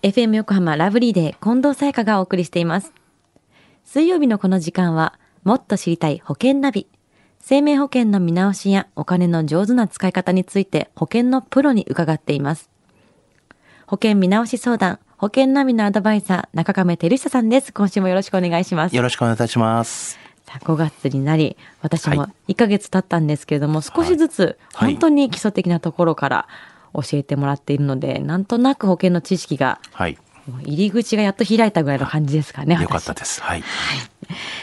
FM 横浜ラブリーで近藤沙耶香がお送りしています。水曜日のこの時間は、もっと知りたい保険ナビ。生命保険の見直しやお金の上手な使い方について保険のプロに伺っています。保険見直し相談、保険ナビのアドバイザー、中亀照久さんです。今週もよろしくお願いします。よろしくお願いいたします。さあ、5月になり、私もは1ヶ月経ったんですけれども、少しずつはい本当に基礎的なところから教えてもらっているので、なんとなく保険の知識が、はい。入り口がやっと開いたぐらいの感じですかね。よかっ私たです。はい。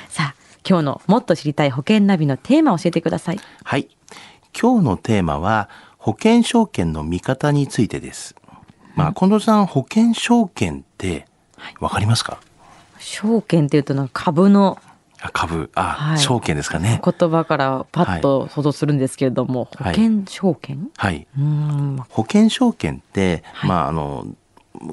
さあ、今日のもっと知りたい保険ナビのテーマを教えてください。はい。今日のテーマは、保険証券の見方についてです。まあ、近藤さん、保険証券って、わかりますか？証券っていうとなんか株のあ株、あ、はい。証券ですかね。言葉からパッと想像するんですけれども、はい。保険証券、はい。保険証券って、はい。まあ、あの、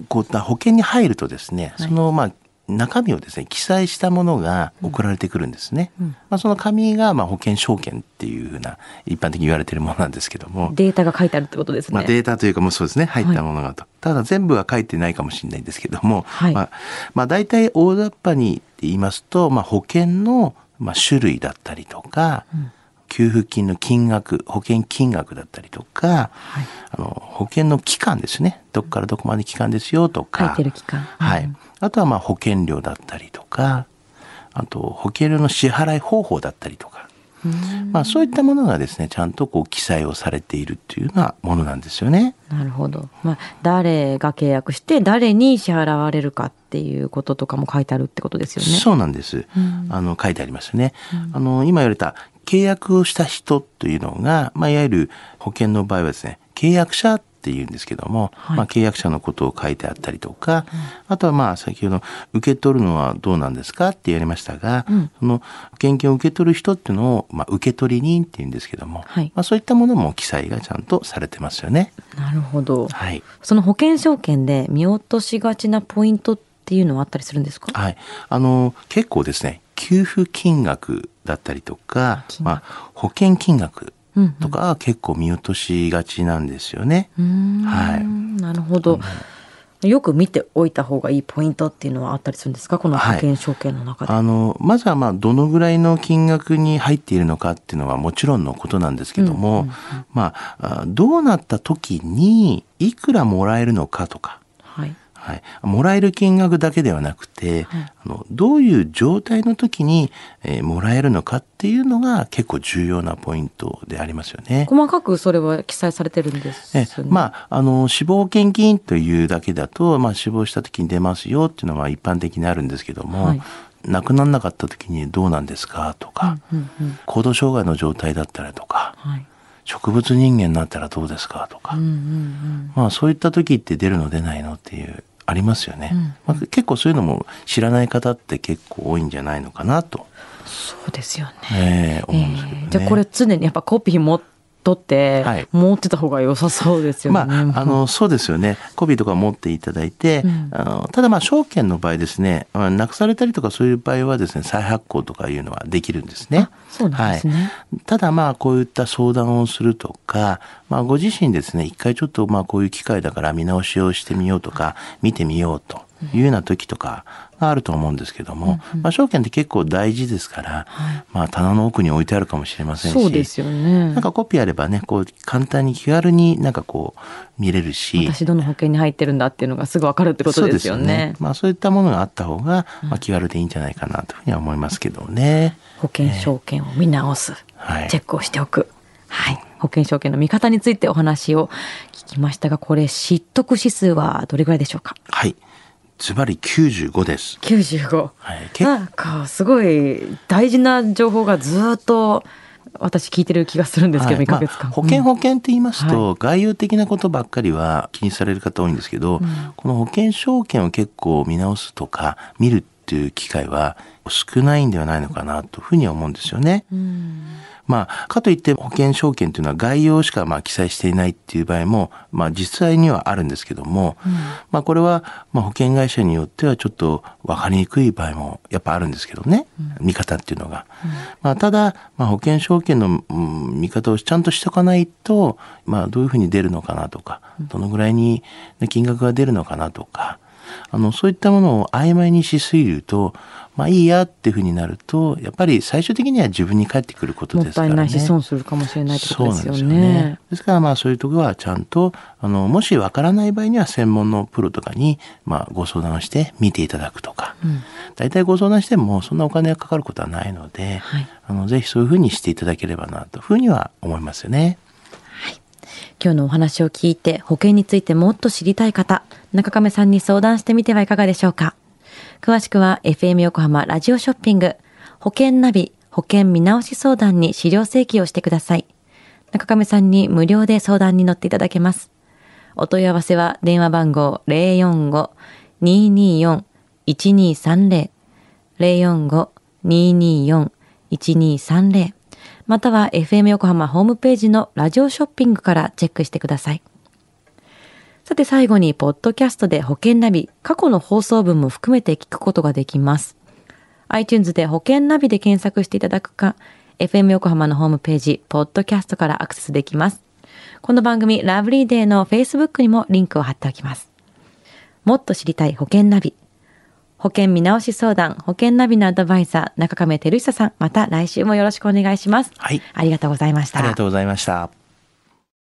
こういった保険に入るとですね、はい。その、まあ、中身をですね、記載したものが送られてくるんですね。うん。まあ、その紙が、まあ、保険証券っていうふうな、一般的に言われているものなんですけども、データが書いてあるってことですね。まあ、データというかもうそうですね。入ったものがと、ただ全部は書いてないかもしれないんですけども、はい。まあまあ、大体大雑把に言いますと、まあ、保険の、まあ、種類だったりとか、給付金の金額保険金額だったりとか、はいあの保険の期間ですねどこからどこまで期間ですよと書かいてる期間。はいうん、あとはまあ保険料だったりとかあと保険料の支払い方法だったりとか。まあ、そういったものがですねちゃんとこう記載をされているっていうようなものなんですよね。なるほど。まあ、誰が契約して誰に支払われるかっていうこととかも書いてあるってことですよね。そうなんです。うんあの書いてありますね。あの今言われた契約をした人というのが、まあいわゆる保険の場合はですね、契約者っていうんですけども、はいまあ契約者のことを書いてあったりとか、あとはまあ先ほど受け取るのはどうなんですかって言われましたが、うんその保険金を受け取る人っていうのをまあ受取人っていうんですけども、はいまあそういったものも記載がちゃんとされてますよね。なるほど。はい。その保険証券で見落としがちなポイントっていうのはあったりするんですか？はい。あの、結構ですね、給付金額だったりとか、まあ、保険金額うんうんとかは結構見落としがちなんですよね。はいなるほど。よく見ておいた方がいいポイントっていうのはあったりするんですか？この保険証券の中で。あの、まずはまあ、どのぐらいの金額に入っているのかっていうのはもちろんのことなんですけども、うんうんうんまああ、どうなった時にいくらもらえるのかとか、はい。はい、もらえる金額だけではなくて、はいあのどういう状態の時に、えーもらえるのかっていうのが結構重要なポイントでありますよね。細かくそれは記載されてるんですえね。まあ、あの死亡保険金というだけだと、まあ、死亡した時に出ますよっていうのは一般的にあるんですけども、はい亡くならなかった時にどうなんですかとか、うんうん行動障害の状態だったりとかはい。植物人間になったらどうですかとか、うんうんまあそういった時って出るの出ないのっていうありますよね、まあ、結構そういうのも知らない方って結構多いんじゃないのかなと、そうですよね。えー思うんですけどね。えーじゃあこれ常にやっぱコピー持っとって、はい持ってた方が良さそうですよね。まあ、あのそうですよねコピーとか持っていただいて、うんあのただまあ証券の場合ですねまあなくされたりとかそういう場合はですね再発行とかいうのはできるんですね。そうなんですね。はい、ただまあこういった相談をするとか、まあ、ご自身ですね一回ちょっとまあこういう機会だから見直しをしてみようとか見てみようというような時とかがあると思うんですけども、まあ、証券って結構大事ですから、はいまあ、棚の奥に置いてあるかもしれませんしそうですよねなん。かコピーあればねこう簡単に気軽になんかこう見れるし私どの保険に入ってるんだっていうのがすぐわかるってことですよそうね。まあ、そういったものがあった方が、まあ、気軽でいいんじゃないかなというふうには思いますけどね。保険証券を見直す、はいチェックをしておく。はい。保険証券の見方についてお話を聞きましたが、これ、知得指数はどれぐらいでしょうか？はい。ズバリ95です。?95。はい。結なんか、すごい大事な情報がずっと私聞いてる気がするんですけど、はい2ヶ月間。まあ保険保険って言いますと、は概要的なことばっかりは気にされる方多いんですけど、この保険証券を結構見直すとか見るっていう機会は少ないんではないのかなというふうには思うんですよね。うんまあ、かといって保険証券というのは概要しかまあ記載していないっていう場合も、まあ実際にはあるんですけども、まあこれはまあ保険会社によってはちょっと分かりにくい場合もやっぱあるんですけどね、見方っていうのが。まあただ、まあ保険証券の、うん見方をちゃんとしておかないと、まあどういうふうに出るのかなとか、どのぐらいに金額が出るのかなとか、あの、そういったものを曖昧にしすぎると、まあいいやっていうふうになると、やっぱり最終的には自分に返ってくることもったですからね。いないし損するかもしれないってことですよそうなんですよね。ですからまあそういうところはちゃんと、あの、もしわからない場合には専門のプロとかに、まあご相談をして見ていただくとか、大体ご相談してもそんなお金がかかることはないので、はいあの、ぜひそういうふうにしていただければなというふうには思いますよね。今日のお話を聞いて保険についてもっと知りたい方、中亀さんに相談してみてはいかがでしょうか。詳しくは FM 横浜ラジオショッピング保険ナビ保険見直し相談に資料請求をしてください。中亀さんに無料で相談に乗っていただけます。お問い合わせは電話番号045-224-1230 045-224-1230または FM 横浜ホームページのラジオショッピングからチェックしてください。さて最後に、ポッドキャストで保険ナビ、過去の放送分も含めて聞くことができます。iTunes で保険ナビで検索していただくか、FM 横浜のホームページ、ポッドキャストからアクセスできます。この番組、ラブリーデーの Facebook にもリンクを貼っておきます。もっと知りたい保険ナビ。保険見直し相談、保険ナビのアドバイザー、中亀照久さん、また来週もよろしくお願いします。はいありがとうございました。ありがとうございました。